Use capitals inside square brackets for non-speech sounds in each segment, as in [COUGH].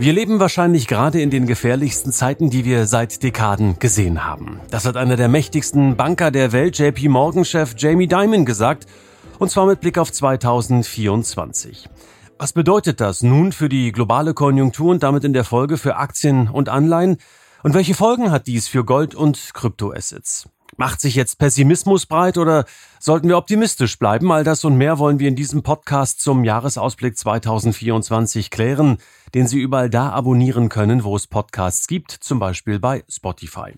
Wir leben wahrscheinlich gerade in den gefährlichsten Zeiten, die wir seit Dekaden gesehen haben. Das hat einer der mächtigsten Banker der Welt, JP Morgan-Chef Jamie Dimon, gesagt, und zwar mit Blick auf 2024. Was bedeutet das nun für die globale Konjunktur und damit in der Folge für Aktien und Anleihen? Und welche Folgen hat dies für Gold und Kryptoassets? Macht sich jetzt Pessimismus breit oder sollten wir optimistisch bleiben? All das und mehr wollen wir in diesem Podcast zum Jahresausblick 2024 klären, den Sie überall da abonnieren können, wo es Podcasts gibt, zum Beispiel bei Spotify.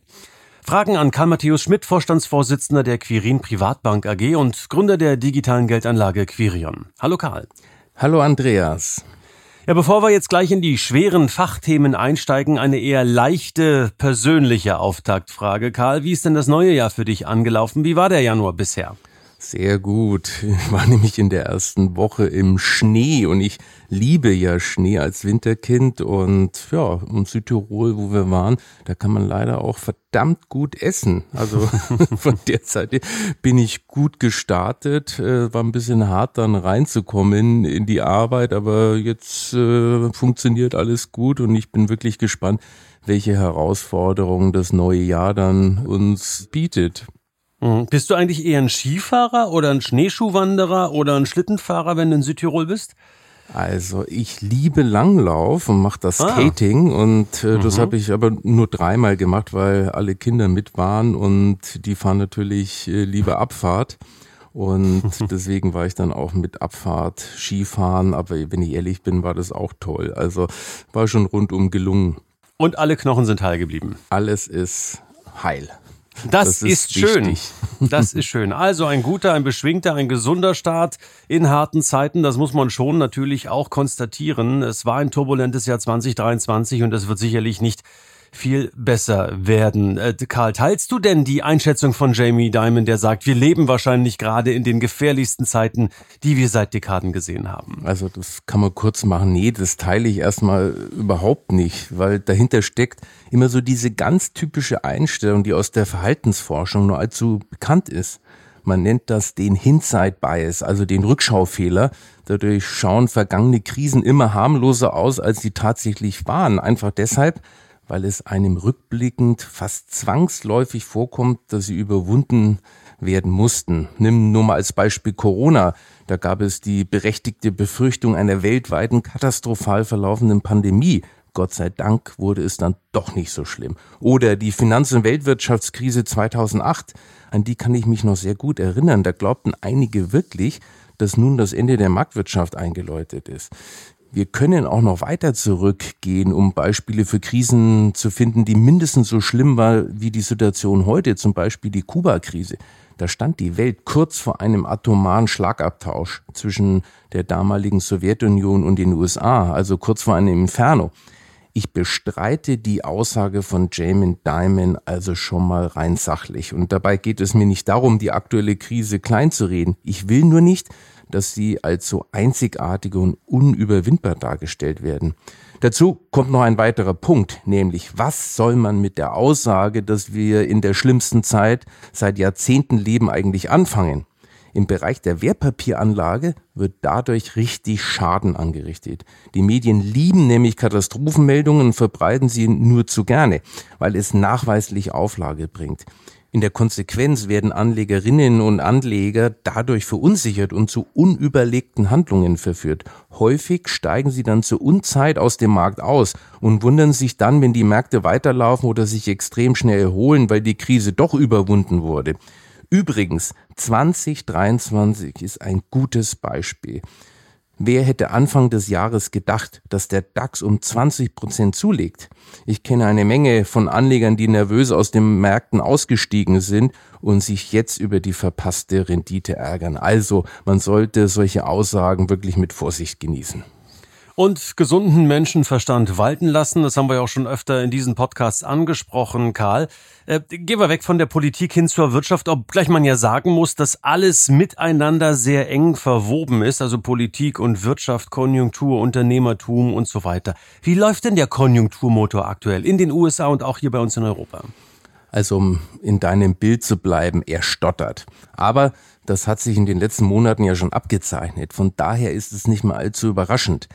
Fragen an Karl Matthäus Schmidt, Vorstandsvorsitzender der Quirin Privatbank AG und Gründer der digitalen Geldanlage Quirion. Hallo Karl. Hallo Andreas. Ja, bevor wir jetzt gleich in die schweren Fachthemen einsteigen, eine eher leichte persönliche Auftaktfrage. Karl, wie ist denn das neue Jahr für dich angelaufen? Wie war der Januar bisher? Sehr gut. Ich war nämlich in der ersten Woche im Schnee und ich liebe ja Schnee als Winterkind und ja, in Südtirol, wo wir waren, da kann man leider auch verdammt gut essen. Also [LAUGHS] von der Seite bin ich gut gestartet, äh, war ein bisschen hart dann reinzukommen in die Arbeit, aber jetzt äh, funktioniert alles gut und ich bin wirklich gespannt, welche Herausforderungen das neue Jahr dann uns bietet. Mhm. Bist du eigentlich eher ein Skifahrer oder ein Schneeschuhwanderer oder ein Schlittenfahrer, wenn du in Südtirol bist? Also ich liebe Langlauf und mache das ah. Skating und äh, das mhm. habe ich aber nur dreimal gemacht, weil alle Kinder mit waren und die fahren natürlich äh, lieber Abfahrt. Und [LAUGHS] deswegen war ich dann auch mit Abfahrt, Skifahren, aber wenn ich ehrlich bin, war das auch toll. Also war schon rundum gelungen. Und alle Knochen sind heil geblieben. Alles ist heil. Das, das ist, ist schön. [LAUGHS] Das ist schön. Also ein guter, ein beschwingter, ein gesunder Start in harten Zeiten. Das muss man schon natürlich auch konstatieren. Es war ein turbulentes Jahr 2023 und es wird sicherlich nicht viel besser werden. Äh, Karl, teilst du denn die Einschätzung von Jamie Dimon, der sagt, wir leben wahrscheinlich gerade in den gefährlichsten Zeiten, die wir seit Dekaden gesehen haben? Also das kann man kurz machen. Nee, das teile ich erstmal überhaupt nicht, weil dahinter steckt immer so diese ganz typische Einstellung, die aus der Verhaltensforschung nur allzu bekannt ist. Man nennt das den Hindsight Bias, also den Rückschaufehler. Dadurch schauen vergangene Krisen immer harmloser aus, als sie tatsächlich waren. Einfach deshalb, weil es einem rückblickend fast zwangsläufig vorkommt, dass sie überwunden werden mussten. Nimm nur mal als Beispiel Corona. Da gab es die berechtigte Befürchtung einer weltweiten katastrophal verlaufenden Pandemie. Gott sei Dank wurde es dann doch nicht so schlimm. Oder die Finanz- und Weltwirtschaftskrise 2008, an die kann ich mich noch sehr gut erinnern. Da glaubten einige wirklich, dass nun das Ende der Marktwirtschaft eingeläutet ist. Wir können auch noch weiter zurückgehen, um Beispiele für Krisen zu finden, die mindestens so schlimm war wie die Situation heute, zum Beispiel die Kuba-Krise. Da stand die Welt kurz vor einem atomaren Schlagabtausch zwischen der damaligen Sowjetunion und den USA, also kurz vor einem Inferno. Ich bestreite die Aussage von Jamin Dimon also schon mal rein sachlich. Und dabei geht es mir nicht darum, die aktuelle Krise kleinzureden. Ich will nur nicht, dass sie als so einzigartige und unüberwindbar dargestellt werden. Dazu kommt noch ein weiterer Punkt, nämlich was soll man mit der Aussage, dass wir in der schlimmsten Zeit seit Jahrzehnten leben, eigentlich anfangen? Im Bereich der Wertpapieranlage wird dadurch richtig Schaden angerichtet. Die Medien lieben nämlich Katastrophenmeldungen und verbreiten sie nur zu gerne, weil es nachweislich Auflage bringt. In der Konsequenz werden Anlegerinnen und Anleger dadurch verunsichert und zu unüberlegten Handlungen verführt. Häufig steigen sie dann zur Unzeit aus dem Markt aus und wundern sich dann, wenn die Märkte weiterlaufen oder sich extrem schnell erholen, weil die Krise doch überwunden wurde. Übrigens, 2023 ist ein gutes Beispiel. Wer hätte Anfang des Jahres gedacht, dass der DAX um 20 Prozent zulegt? Ich kenne eine Menge von Anlegern, die nervös aus den Märkten ausgestiegen sind und sich jetzt über die verpasste Rendite ärgern. Also, man sollte solche Aussagen wirklich mit Vorsicht genießen. Und gesunden Menschenverstand walten lassen. Das haben wir ja auch schon öfter in diesen Podcasts angesprochen, Karl. Äh, gehen wir weg von der Politik hin zur Wirtschaft, obgleich man ja sagen muss, dass alles miteinander sehr eng verwoben ist, also Politik und Wirtschaft, Konjunktur, Unternehmertum und so weiter. Wie läuft denn der Konjunkturmotor aktuell in den USA und auch hier bei uns in Europa? Also um in deinem Bild zu bleiben, er stottert. Aber das hat sich in den letzten Monaten ja schon abgezeichnet. Von daher ist es nicht mehr allzu überraschend.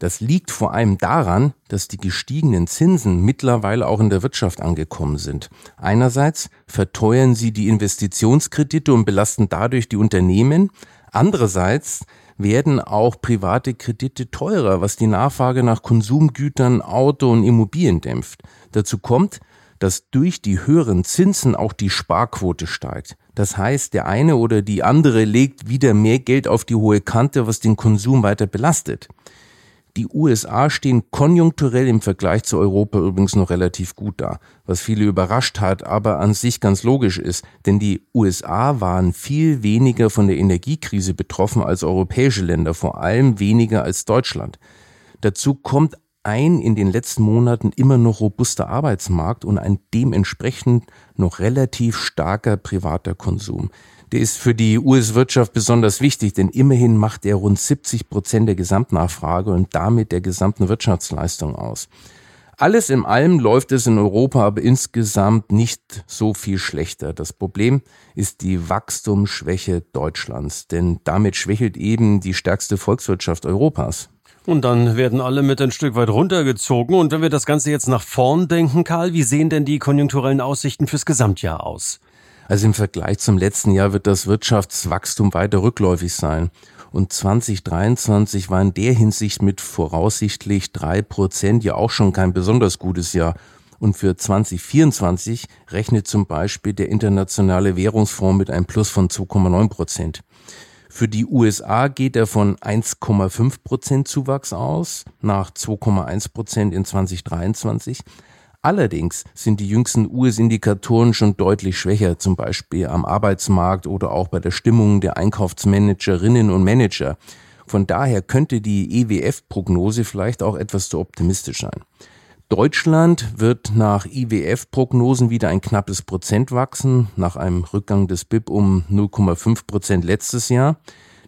Das liegt vor allem daran, dass die gestiegenen Zinsen mittlerweile auch in der Wirtschaft angekommen sind. Einerseits verteuern sie die Investitionskredite und belasten dadurch die Unternehmen. Andererseits werden auch private Kredite teurer, was die Nachfrage nach Konsumgütern, Auto und Immobilien dämpft. Dazu kommt, dass durch die höheren Zinsen auch die Sparquote steigt. Das heißt, der eine oder die andere legt wieder mehr Geld auf die hohe Kante, was den Konsum weiter belastet. Die USA stehen konjunkturell im Vergleich zu Europa übrigens noch relativ gut da, was viele überrascht hat, aber an sich ganz logisch ist, denn die USA waren viel weniger von der Energiekrise betroffen als europäische Länder, vor allem weniger als Deutschland. Dazu kommt ein in den letzten Monaten immer noch robuster Arbeitsmarkt und ein dementsprechend noch relativ starker privater Konsum der ist für die US-Wirtschaft besonders wichtig, denn immerhin macht er rund 70 Prozent der Gesamtnachfrage und damit der gesamten Wirtschaftsleistung aus. Alles in allem läuft es in Europa aber insgesamt nicht so viel schlechter. Das Problem ist die Wachstumsschwäche Deutschlands, denn damit schwächelt eben die stärkste Volkswirtschaft Europas. Und dann werden alle mit ein Stück weit runtergezogen. Und wenn wir das Ganze jetzt nach vorn denken, Karl, wie sehen denn die konjunkturellen Aussichten fürs Gesamtjahr aus? Also im Vergleich zum letzten Jahr wird das Wirtschaftswachstum weiter rückläufig sein. Und 2023 war in der Hinsicht mit voraussichtlich drei Prozent ja auch schon kein besonders gutes Jahr. Und für 2024 rechnet zum Beispiel der Internationale Währungsfonds mit einem Plus von 2,9 Prozent. Für die USA geht er von 1,5 Prozent Zuwachs aus nach 2,1 Prozent in 2023. Allerdings sind die jüngsten US-Indikatoren schon deutlich schwächer, zum Beispiel am Arbeitsmarkt oder auch bei der Stimmung der Einkaufsmanagerinnen und Manager. Von daher könnte die EWF-Prognose vielleicht auch etwas zu optimistisch sein. Deutschland wird nach IWF-Prognosen wieder ein knappes Prozent wachsen, nach einem Rückgang des BIP um 0,5 Prozent letztes Jahr.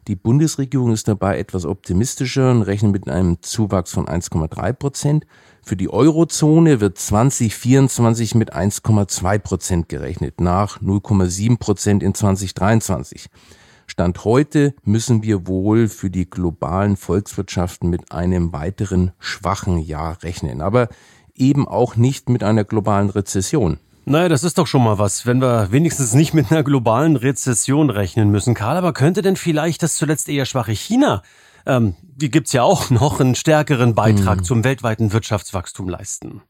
Die Bundesregierung ist dabei etwas optimistischer und rechnet mit einem Zuwachs von 1,3 Prozent. Für die Eurozone wird 2024 mit 1,2 Prozent gerechnet, nach 0,7 Prozent in 2023. Stand heute müssen wir wohl für die globalen Volkswirtschaften mit einem weiteren schwachen Jahr rechnen, aber eben auch nicht mit einer globalen Rezession. Naja, das ist doch schon mal was, wenn wir wenigstens nicht mit einer globalen Rezession rechnen müssen. Karl, aber könnte denn vielleicht das zuletzt eher schwache China ähm, die gibt's ja auch noch, einen stärkeren Beitrag hm. zum weltweiten Wirtschaftswachstum leisten.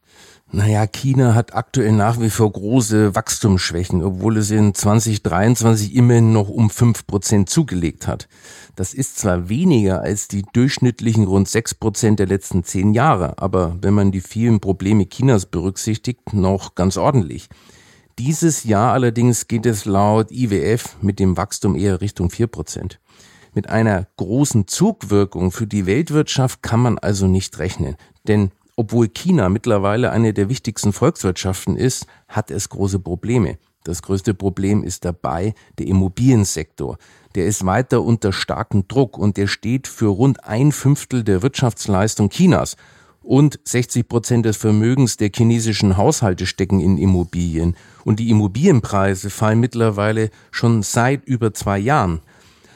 Naja, China hat aktuell nach wie vor große Wachstumsschwächen, obwohl es in 2023 immerhin noch um fünf Prozent zugelegt hat. Das ist zwar weniger als die durchschnittlichen rund sechs Prozent der letzten zehn Jahre, aber wenn man die vielen Probleme Chinas berücksichtigt, noch ganz ordentlich. Dieses Jahr allerdings geht es laut IWF mit dem Wachstum eher Richtung vier Prozent. Mit einer großen Zugwirkung für die Weltwirtschaft kann man also nicht rechnen. Denn obwohl China mittlerweile eine der wichtigsten Volkswirtschaften ist, hat es große Probleme. Das größte Problem ist dabei der Immobiliensektor. Der ist weiter unter starkem Druck und der steht für rund ein Fünftel der Wirtschaftsleistung Chinas. Und 60 Prozent des Vermögens der chinesischen Haushalte stecken in Immobilien. Und die Immobilienpreise fallen mittlerweile schon seit über zwei Jahren.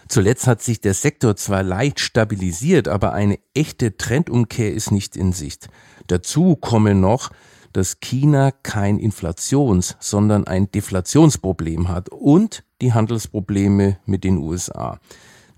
Zuletzt hat sich der Sektor zwar leicht stabilisiert, aber eine echte Trendumkehr ist nicht in Sicht. Dazu komme noch, dass China kein Inflations-, sondern ein Deflationsproblem hat und die Handelsprobleme mit den USA.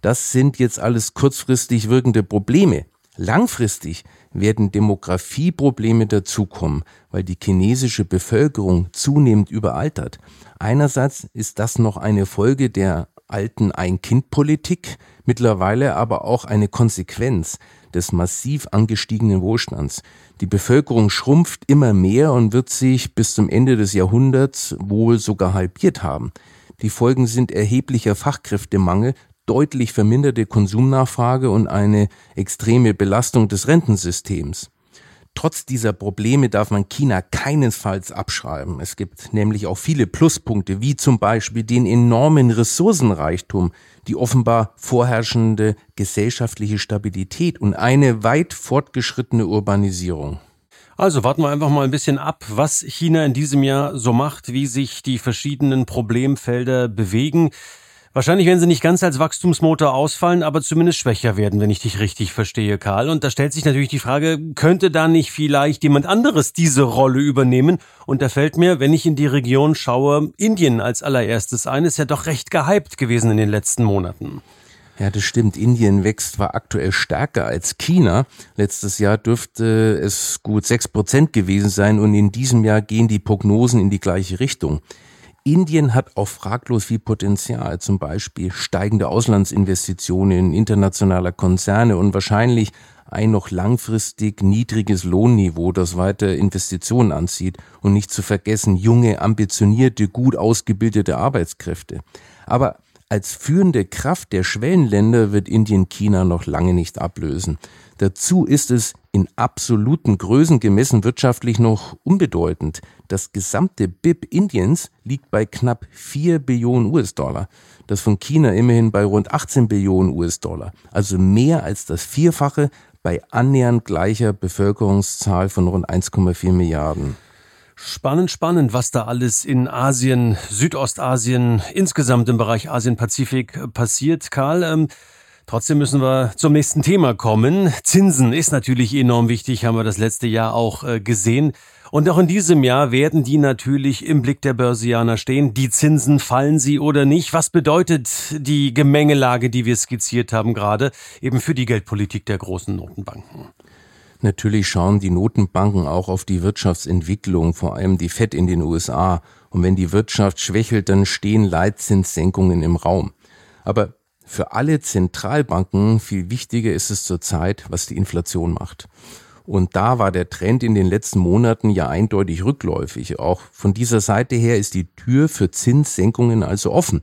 Das sind jetzt alles kurzfristig wirkende Probleme. Langfristig werden Demografieprobleme dazukommen, weil die chinesische Bevölkerung zunehmend überaltert. Einerseits ist das noch eine Folge der alten Ein-Kind-Politik, mittlerweile aber auch eine Konsequenz des massiv angestiegenen Wohlstands. Die Bevölkerung schrumpft immer mehr und wird sich bis zum Ende des Jahrhunderts wohl sogar halbiert haben. Die Folgen sind erheblicher Fachkräftemangel, deutlich verminderte Konsumnachfrage und eine extreme Belastung des Rentensystems. Trotz dieser Probleme darf man China keinesfalls abschreiben. Es gibt nämlich auch viele Pluspunkte, wie zum Beispiel den enormen Ressourcenreichtum, die offenbar vorherrschende gesellschaftliche Stabilität und eine weit fortgeschrittene Urbanisierung. Also warten wir einfach mal ein bisschen ab, was China in diesem Jahr so macht, wie sich die verschiedenen Problemfelder bewegen. Wahrscheinlich werden sie nicht ganz als Wachstumsmotor ausfallen, aber zumindest schwächer werden, wenn ich dich richtig verstehe, Karl. Und da stellt sich natürlich die Frage, könnte da nicht vielleicht jemand anderes diese Rolle übernehmen? Und da fällt mir, wenn ich in die Region schaue, Indien als allererstes ein, ist ja doch recht gehypt gewesen in den letzten Monaten. Ja, das stimmt. Indien wächst zwar aktuell stärker als China. Letztes Jahr dürfte es gut sechs Prozent gewesen sein und in diesem Jahr gehen die Prognosen in die gleiche Richtung. Indien hat auch fraglos viel Potenzial, zum Beispiel steigende Auslandsinvestitionen internationaler Konzerne und wahrscheinlich ein noch langfristig niedriges Lohnniveau, das weiter Investitionen anzieht und nicht zu vergessen junge, ambitionierte, gut ausgebildete Arbeitskräfte. Aber als führende Kraft der Schwellenländer wird Indien China noch lange nicht ablösen. Dazu ist es in absoluten Größen gemessen wirtschaftlich noch unbedeutend. Das gesamte BIP Indiens liegt bei knapp 4 Billionen US-Dollar. Das von China immerhin bei rund 18 Billionen US-Dollar. Also mehr als das Vierfache bei annähernd gleicher Bevölkerungszahl von rund 1,4 Milliarden. Spannend, spannend, was da alles in Asien, Südostasien, insgesamt im Bereich Asien-Pazifik passiert, Karl. Ähm, trotzdem müssen wir zum nächsten Thema kommen. Zinsen ist natürlich enorm wichtig, haben wir das letzte Jahr auch äh, gesehen. Und auch in diesem Jahr werden die natürlich im Blick der Börsianer stehen. Die Zinsen fallen sie oder nicht? Was bedeutet die Gemengelage, die wir skizziert haben gerade, eben für die Geldpolitik der großen Notenbanken? Natürlich schauen die Notenbanken auch auf die Wirtschaftsentwicklung, vor allem die FED in den USA. Und wenn die Wirtschaft schwächelt, dann stehen Leitzinssenkungen im Raum. Aber für alle Zentralbanken viel wichtiger ist es zurzeit, was die Inflation macht. Und da war der Trend in den letzten Monaten ja eindeutig rückläufig. Auch von dieser Seite her ist die Tür für Zinssenkungen also offen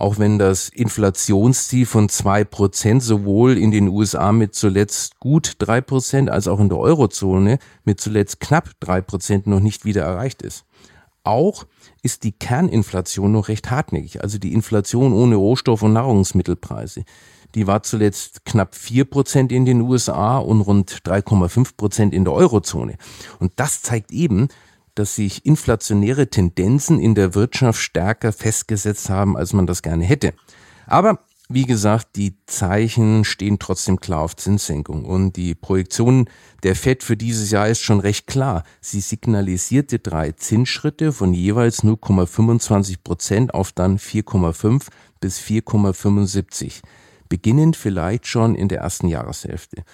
auch wenn das Inflationsziel von zwei Prozent sowohl in den USA mit zuletzt gut drei Prozent als auch in der Eurozone mit zuletzt knapp drei Prozent noch nicht wieder erreicht ist. Auch ist die Kerninflation noch recht hartnäckig, also die Inflation ohne Rohstoff- und Nahrungsmittelpreise. Die war zuletzt knapp vier Prozent in den USA und rund 3,5 Prozent in der Eurozone. Und das zeigt eben, dass sich inflationäre Tendenzen in der Wirtschaft stärker festgesetzt haben, als man das gerne hätte. Aber wie gesagt, die Zeichen stehen trotzdem klar auf Zinssenkung und die Projektion der Fed für dieses Jahr ist schon recht klar. Sie signalisierte drei Zinsschritte von jeweils 0,25 Prozent auf dann 4,5 bis 4,75 beginnend vielleicht schon in der ersten Jahreshälfte.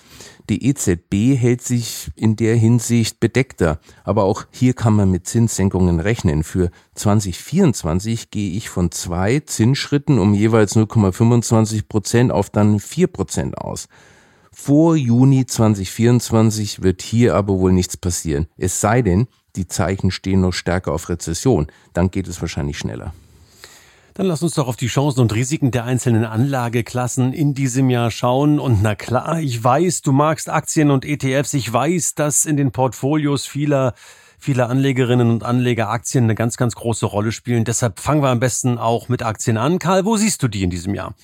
Die EZB hält sich in der Hinsicht bedeckter, aber auch hier kann man mit Zinssenkungen rechnen. Für 2024 gehe ich von zwei Zinsschritten um jeweils 0,25 Prozent auf dann 4 Prozent aus. Vor Juni 2024 wird hier aber wohl nichts passieren. Es sei denn, die Zeichen stehen noch stärker auf Rezession. Dann geht es wahrscheinlich schneller. Dann lass uns doch auf die Chancen und Risiken der einzelnen Anlageklassen in diesem Jahr schauen. Und na klar, ich weiß, du magst Aktien und ETFs. Ich weiß, dass in den Portfolios vieler viele Anlegerinnen und Anleger Aktien eine ganz, ganz große Rolle spielen. Deshalb fangen wir am besten auch mit Aktien an. Karl, wo siehst du die in diesem Jahr?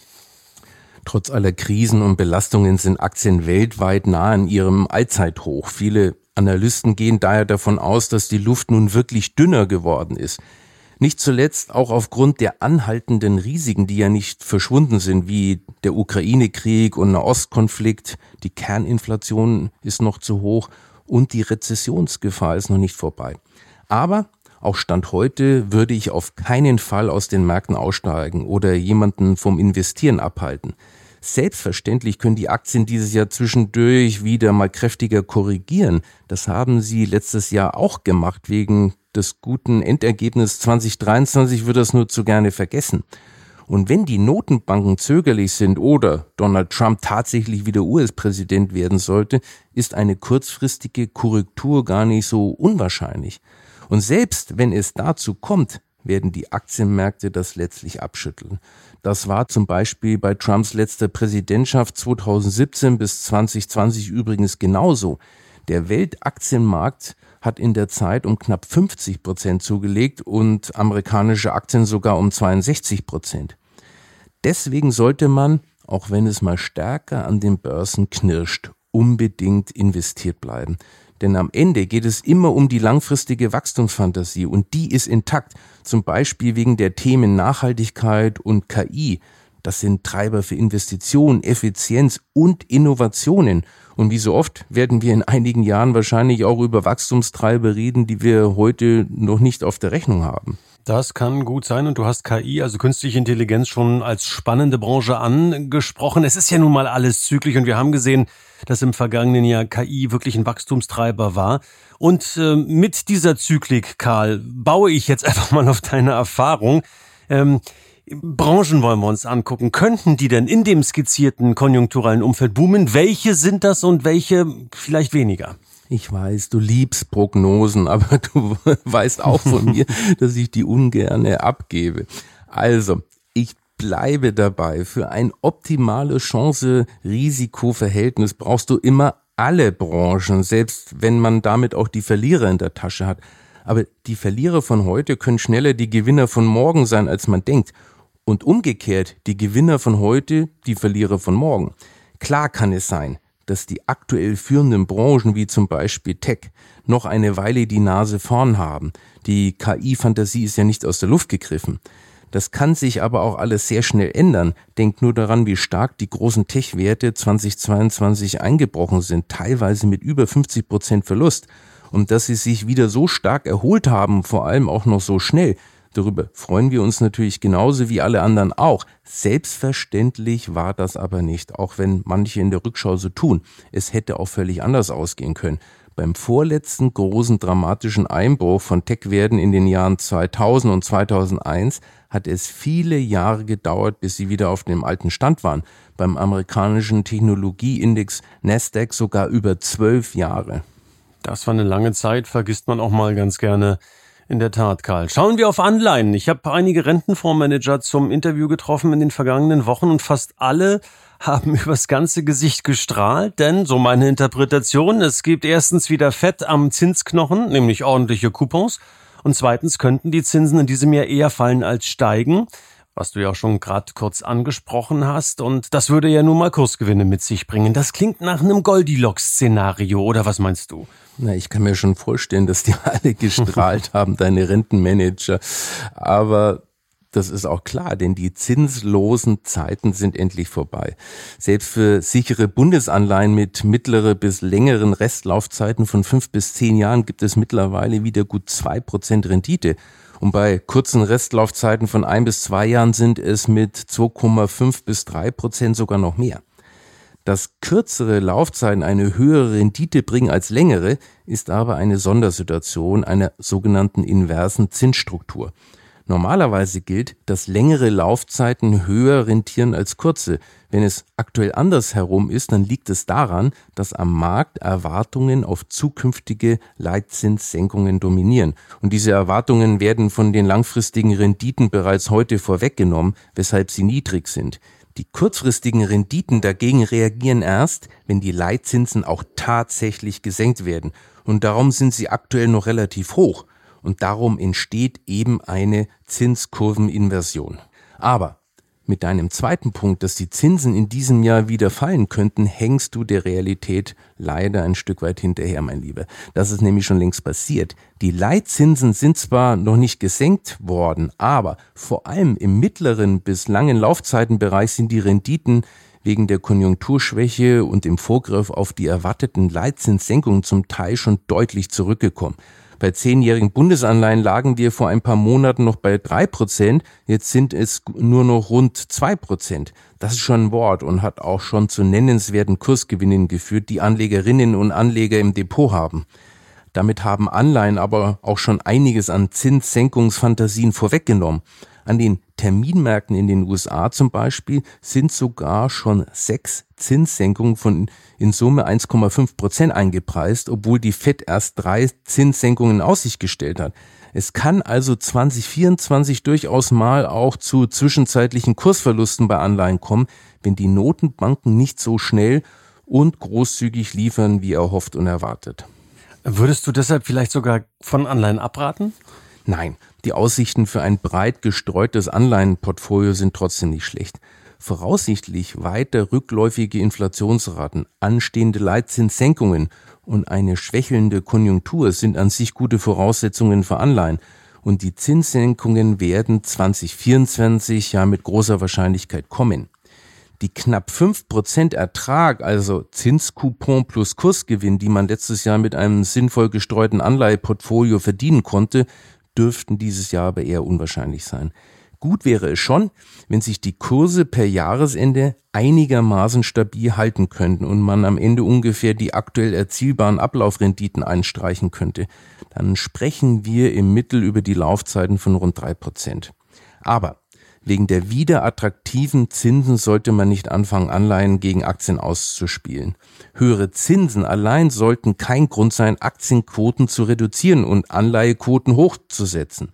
Trotz aller Krisen und Belastungen sind Aktien weltweit nahe an ihrem Allzeithoch. Viele Analysten gehen daher davon aus, dass die Luft nun wirklich dünner geworden ist. Nicht zuletzt auch aufgrund der anhaltenden Risiken, die ja nicht verschwunden sind, wie der Ukraine-Krieg und Nahostkonflikt. Die Kerninflation ist noch zu hoch und die Rezessionsgefahr ist noch nicht vorbei. Aber auch Stand heute würde ich auf keinen Fall aus den Märkten aussteigen oder jemanden vom Investieren abhalten. Selbstverständlich können die Aktien dieses Jahr zwischendurch wieder mal kräftiger korrigieren. Das haben sie letztes Jahr auch gemacht wegen des guten Endergebnisses 2023 wird das nur zu gerne vergessen. Und wenn die Notenbanken zögerlich sind oder Donald Trump tatsächlich wieder US-Präsident werden sollte, ist eine kurzfristige Korrektur gar nicht so unwahrscheinlich. Und selbst wenn es dazu kommt, werden die Aktienmärkte das letztlich abschütteln. Das war zum Beispiel bei Trumps letzter Präsidentschaft 2017 bis 2020 übrigens genauso. Der Weltaktienmarkt hat in der Zeit um knapp 50 Prozent zugelegt und amerikanische Aktien sogar um 62 Prozent. Deswegen sollte man, auch wenn es mal stärker an den Börsen knirscht, unbedingt investiert bleiben. Denn am Ende geht es immer um die langfristige Wachstumsfantasie und die ist intakt, zum Beispiel wegen der Themen Nachhaltigkeit und KI. Das sind Treiber für Investitionen, Effizienz und Innovationen. Und wie so oft werden wir in einigen Jahren wahrscheinlich auch über Wachstumstreiber reden, die wir heute noch nicht auf der Rechnung haben. Das kann gut sein und du hast KI, also künstliche Intelligenz, schon als spannende Branche angesprochen. Es ist ja nun mal alles zyklisch und wir haben gesehen, dass im vergangenen Jahr KI wirklich ein Wachstumstreiber war. Und äh, mit dieser Zyklik, Karl, baue ich jetzt [LAUGHS] einfach mal auf deine Erfahrung. Ähm, Branchen wollen wir uns angucken. Könnten die denn in dem skizzierten konjunkturellen Umfeld boomen? Welche sind das und welche vielleicht weniger? Ich weiß, du liebst Prognosen, [LAUGHS] aber du weißt auch von mir, [LAUGHS] dass ich die ungerne abgebe. Also, ich bleibe dabei. Für ein optimales Chance-Risiko-Verhältnis brauchst du immer alle Branchen, selbst wenn man damit auch die Verlierer in der Tasche hat. Aber die Verlierer von heute können schneller die Gewinner von morgen sein, als man denkt. Und umgekehrt, die Gewinner von heute, die Verlierer von morgen. Klar kann es sein, dass die aktuell führenden Branchen wie zum Beispiel Tech noch eine Weile die Nase vorn haben. Die KI-Fantasie ist ja nicht aus der Luft gegriffen. Das kann sich aber auch alles sehr schnell ändern. Denkt nur daran, wie stark die großen Tech-Werte 2022 eingebrochen sind, teilweise mit über 50 Prozent Verlust. Und dass sie sich wieder so stark erholt haben, vor allem auch noch so schnell, Darüber freuen wir uns natürlich genauso wie alle anderen auch. Selbstverständlich war das aber nicht, auch wenn manche in der Rückschau so tun. Es hätte auch völlig anders ausgehen können. Beim vorletzten großen dramatischen Einbruch von Tech-Werten in den Jahren 2000 und 2001 hat es viele Jahre gedauert, bis sie wieder auf dem alten Stand waren. Beim amerikanischen Technologieindex Nasdaq sogar über zwölf Jahre. Das war eine lange Zeit, vergisst man auch mal ganz gerne. In der Tat, Karl. Schauen wir auf Anleihen. Ich habe einige Rentenfondsmanager zum Interview getroffen in den vergangenen Wochen und fast alle [LAUGHS] haben übers ganze Gesicht gestrahlt, denn, so meine Interpretation, es gibt erstens wieder Fett am Zinsknochen, nämlich ordentliche Coupons, und zweitens könnten die Zinsen in diesem Jahr eher fallen als steigen, was du ja auch schon gerade kurz angesprochen hast, und das würde ja nun mal Kursgewinne mit sich bringen. Das klingt nach einem Goldilocks-Szenario, oder was meinst du? Na, ich kann mir schon vorstellen, dass die [LAUGHS] alle gestrahlt [LAUGHS] haben, deine Rentenmanager. Aber das ist auch klar, denn die zinslosen Zeiten sind endlich vorbei. Selbst für sichere Bundesanleihen mit mittlere bis längeren Restlaufzeiten von fünf bis zehn Jahren gibt es mittlerweile wieder gut zwei Prozent Rendite. Und bei kurzen Restlaufzeiten von ein bis zwei Jahren sind es mit 2,5 bis drei Prozent sogar noch mehr. Dass kürzere Laufzeiten eine höhere Rendite bringen als längere, ist aber eine Sondersituation einer sogenannten inversen Zinsstruktur. Normalerweise gilt, dass längere Laufzeiten höher rentieren als kurze. Wenn es aktuell andersherum ist, dann liegt es daran, dass am Markt Erwartungen auf zukünftige Leitzinssenkungen dominieren. Und diese Erwartungen werden von den langfristigen Renditen bereits heute vorweggenommen, weshalb sie niedrig sind. Die kurzfristigen Renditen dagegen reagieren erst, wenn die Leitzinsen auch tatsächlich gesenkt werden. Und darum sind sie aktuell noch relativ hoch. Und darum entsteht eben eine Zinskurveninversion. Aber mit deinem zweiten Punkt, dass die Zinsen in diesem Jahr wieder fallen könnten, hängst du der Realität leider ein Stück weit hinterher, mein Lieber. Das ist nämlich schon längst passiert. Die Leitzinsen sind zwar noch nicht gesenkt worden, aber vor allem im mittleren bis langen Laufzeitenbereich sind die Renditen wegen der Konjunkturschwäche und im Vorgriff auf die erwarteten Leitzinssenkungen zum Teil schon deutlich zurückgekommen. Bei zehnjährigen Bundesanleihen lagen wir vor ein paar Monaten noch bei drei Prozent. Jetzt sind es nur noch rund zwei Prozent. Das ist schon ein Wort und hat auch schon zu nennenswerten Kursgewinnen geführt, die Anlegerinnen und Anleger im Depot haben. Damit haben Anleihen aber auch schon einiges an Zinssenkungsfantasien vorweggenommen. An den Terminmärkten in den USA zum Beispiel sind sogar schon sechs Zinssenkungen von in Summe 1,5 Prozent eingepreist, obwohl die FED erst drei Zinssenkungen in Aussicht gestellt hat. Es kann also 2024 durchaus mal auch zu zwischenzeitlichen Kursverlusten bei Anleihen kommen, wenn die Notenbanken nicht so schnell und großzügig liefern, wie erhofft und erwartet. Würdest du deshalb vielleicht sogar von Anleihen abraten? Nein, die Aussichten für ein breit gestreutes Anleihenportfolio sind trotzdem nicht schlecht. Voraussichtlich weiter rückläufige Inflationsraten, anstehende Leitzinssenkungen und eine schwächelnde Konjunktur sind an sich gute Voraussetzungen für Anleihen. Und die Zinssenkungen werden 2024 ja mit großer Wahrscheinlichkeit kommen die knapp 5% Ertrag, also Zinscoupon plus Kursgewinn, die man letztes Jahr mit einem sinnvoll gestreuten Anleiheportfolio verdienen konnte, dürften dieses Jahr aber eher unwahrscheinlich sein. Gut wäre es schon, wenn sich die Kurse per Jahresende einigermaßen stabil halten könnten und man am Ende ungefähr die aktuell erzielbaren Ablaufrenditen einstreichen könnte. Dann sprechen wir im Mittel über die Laufzeiten von rund drei Prozent. Aber Wegen der wieder attraktiven Zinsen sollte man nicht anfangen, Anleihen gegen Aktien auszuspielen. Höhere Zinsen allein sollten kein Grund sein, Aktienquoten zu reduzieren und Anleihequoten hochzusetzen.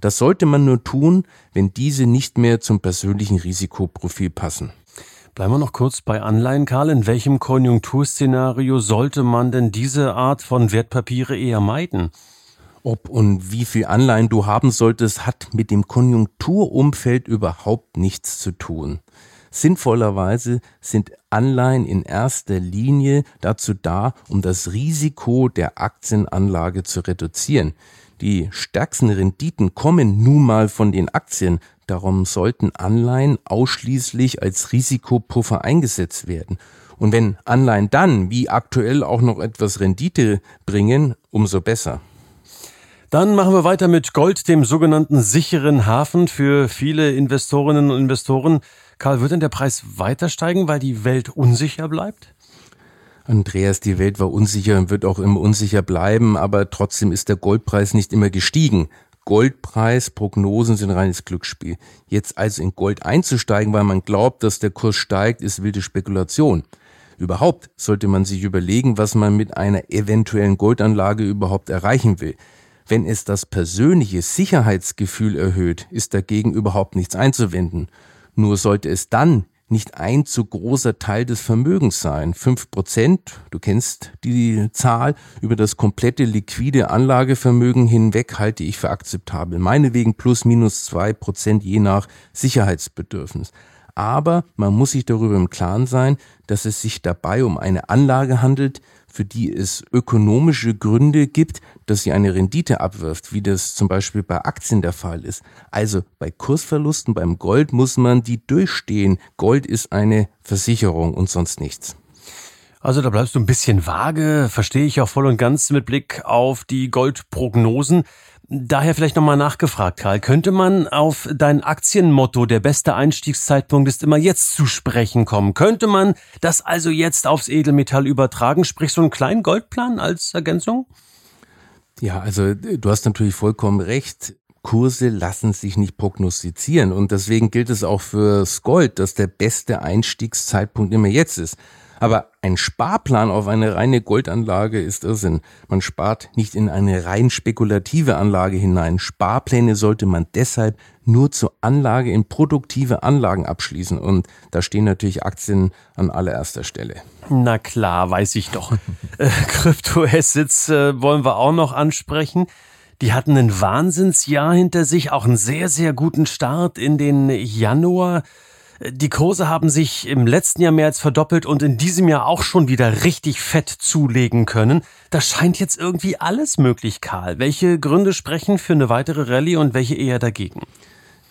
Das sollte man nur tun, wenn diese nicht mehr zum persönlichen Risikoprofil passen. Bleiben wir noch kurz bei Anleihen, Karl. In welchem Konjunkturszenario sollte man denn diese Art von Wertpapiere eher meiden? ob und wie viel Anleihen du haben solltest, hat mit dem Konjunkturumfeld überhaupt nichts zu tun. Sinnvollerweise sind Anleihen in erster Linie dazu da, um das Risiko der Aktienanlage zu reduzieren. Die stärksten Renditen kommen nun mal von den Aktien, darum sollten Anleihen ausschließlich als Risikopuffer eingesetzt werden. Und wenn Anleihen dann, wie aktuell, auch noch etwas Rendite bringen, umso besser. Dann machen wir weiter mit Gold, dem sogenannten sicheren Hafen für viele Investorinnen und Investoren. Karl, wird denn der Preis weiter steigen, weil die Welt unsicher bleibt? Andreas, die Welt war unsicher und wird auch immer unsicher bleiben, aber trotzdem ist der Goldpreis nicht immer gestiegen. Goldpreis, Prognosen sind reines Glücksspiel. Jetzt also in Gold einzusteigen, weil man glaubt, dass der Kurs steigt, ist wilde Spekulation. Überhaupt sollte man sich überlegen, was man mit einer eventuellen Goldanlage überhaupt erreichen will. Wenn es das persönliche Sicherheitsgefühl erhöht, ist dagegen überhaupt nichts einzuwenden. Nur sollte es dann nicht ein zu großer Teil des Vermögens sein. Fünf Prozent, du kennst die Zahl, über das komplette liquide Anlagevermögen hinweg halte ich für akzeptabel. Meinetwegen plus minus zwei Prozent je nach Sicherheitsbedürfnis. Aber man muss sich darüber im Klaren sein, dass es sich dabei um eine Anlage handelt, für die es ökonomische Gründe gibt, dass sie eine Rendite abwirft, wie das zum Beispiel bei Aktien der Fall ist. Also bei Kursverlusten beim Gold muss man die durchstehen. Gold ist eine Versicherung und sonst nichts. Also da bleibst du ein bisschen vage, verstehe ich auch voll und ganz mit Blick auf die Goldprognosen. Daher vielleicht nochmal nachgefragt, Karl. Könnte man auf dein Aktienmotto, der beste Einstiegszeitpunkt ist immer jetzt zu sprechen kommen? Könnte man das also jetzt aufs Edelmetall übertragen? Sprich so einen kleinen Goldplan als Ergänzung? Ja, also du hast natürlich vollkommen recht. Kurse lassen sich nicht prognostizieren und deswegen gilt es auch fürs Gold, dass der beste Einstiegszeitpunkt immer jetzt ist. Aber ein Sparplan auf eine reine Goldanlage ist Irrsinn. Man spart nicht in eine rein spekulative Anlage hinein. Sparpläne sollte man deshalb nur zur Anlage in produktive Anlagen abschließen. Und da stehen natürlich Aktien an allererster Stelle. Na klar, weiß ich doch. [LAUGHS] äh, Kryptoassets äh, wollen wir auch noch ansprechen. Die hatten ein Wahnsinnsjahr hinter sich, auch einen sehr, sehr guten Start in den Januar. Die Kurse haben sich im letzten Jahr mehr als verdoppelt und in diesem Jahr auch schon wieder richtig fett zulegen können. Da scheint jetzt irgendwie alles möglich, Karl. Welche Gründe sprechen für eine weitere Rallye und welche eher dagegen?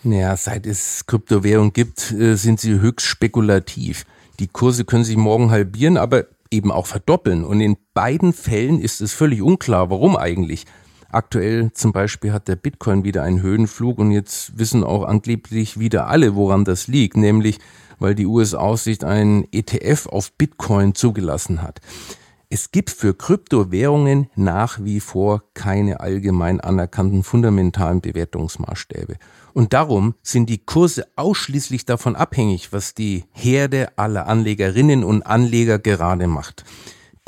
Naja, seit es Kryptowährung gibt, äh, sind sie höchst spekulativ. Die Kurse können sich morgen halbieren, aber eben auch verdoppeln. Und in beiden Fällen ist es völlig unklar, warum eigentlich. Aktuell zum Beispiel hat der Bitcoin wieder einen Höhenflug und jetzt wissen auch angeblich wieder alle, woran das liegt, nämlich weil die US-Aussicht einen ETF auf Bitcoin zugelassen hat. Es gibt für Kryptowährungen nach wie vor keine allgemein anerkannten fundamentalen Bewertungsmaßstäbe. Und darum sind die Kurse ausschließlich davon abhängig, was die Herde aller Anlegerinnen und Anleger gerade macht.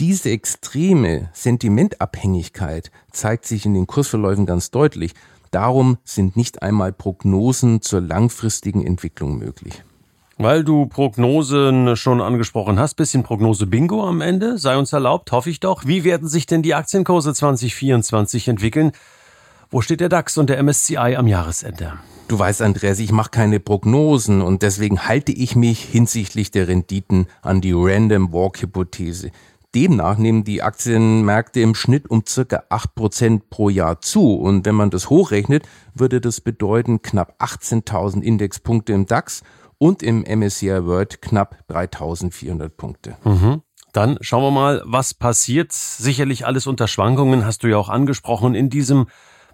Diese extreme Sentimentabhängigkeit zeigt sich in den Kursverläufen ganz deutlich. Darum sind nicht einmal Prognosen zur langfristigen Entwicklung möglich. Weil du Prognosen schon angesprochen hast, bisschen Prognose-Bingo am Ende, sei uns erlaubt, hoffe ich doch. Wie werden sich denn die Aktienkurse 2024 entwickeln? Wo steht der DAX und der MSCI am Jahresende? Du weißt, Andreas, ich mache keine Prognosen und deswegen halte ich mich hinsichtlich der Renditen an die Random Walk Hypothese. Demnach nehmen die Aktienmärkte im Schnitt um circa 8% pro Jahr zu. Und wenn man das hochrechnet, würde das bedeuten knapp 18.000 Indexpunkte im DAX und im MSCI World knapp 3.400 Punkte. Mhm. Dann schauen wir mal, was passiert. Sicherlich alles unter Schwankungen, hast du ja auch angesprochen in diesem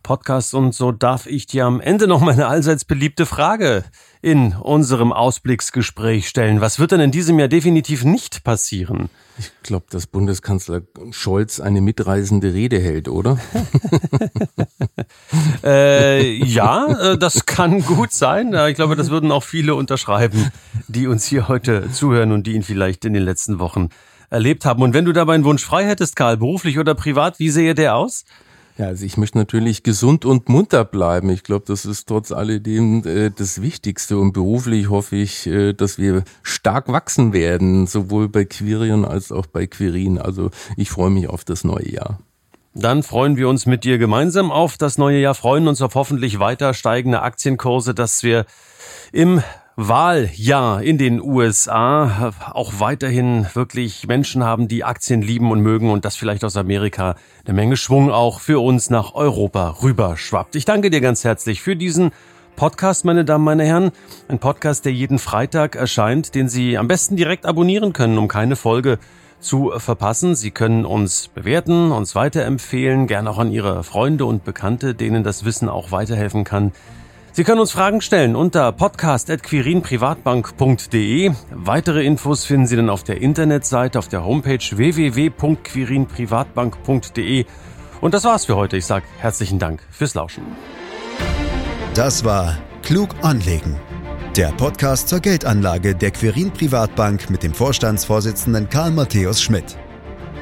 Podcast. Und so darf ich dir am Ende noch meine allseits beliebte Frage in unserem Ausblicksgespräch stellen. Was wird denn in diesem Jahr definitiv nicht passieren? Ich glaube, dass Bundeskanzler Scholz eine mitreisende Rede hält, oder? [LAUGHS] äh, ja, äh, das kann gut sein. Ich glaube, das würden auch viele unterschreiben, die uns hier heute zuhören und die ihn vielleicht in den letzten Wochen erlebt haben. Und wenn du dabei einen Wunsch frei hättest, Karl, beruflich oder privat, wie sehe der aus? Ja, also ich möchte natürlich gesund und munter bleiben. Ich glaube, das ist trotz alledem äh, das Wichtigste. Und beruflich hoffe ich, äh, dass wir stark wachsen werden, sowohl bei Quirien als auch bei Quirin. Also ich freue mich auf das neue Jahr. Dann freuen wir uns mit dir gemeinsam auf das neue Jahr, freuen uns auf hoffentlich weiter steigende Aktienkurse, dass wir im Wahljahr in den USA auch weiterhin wirklich Menschen haben, die Aktien lieben und mögen und das vielleicht aus Amerika eine Menge Schwung auch für uns nach Europa rüber schwappt. Ich danke dir ganz herzlich für diesen Podcast, meine Damen, meine Herren. Ein Podcast, der jeden Freitag erscheint, den Sie am besten direkt abonnieren können, um keine Folge zu verpassen. Sie können uns bewerten, uns weiterempfehlen, gern auch an Ihre Freunde und Bekannte, denen das Wissen auch weiterhelfen kann. Sie können uns Fragen stellen unter podcast.quirinprivatbank.de. Weitere Infos finden Sie dann auf der Internetseite auf der Homepage www.quirinprivatbank.de. Und das war's für heute. Ich sage herzlichen Dank fürs Lauschen. Das war Klug anlegen. Der Podcast zur Geldanlage der Quirin Privatbank mit dem Vorstandsvorsitzenden Karl Matthäus Schmidt.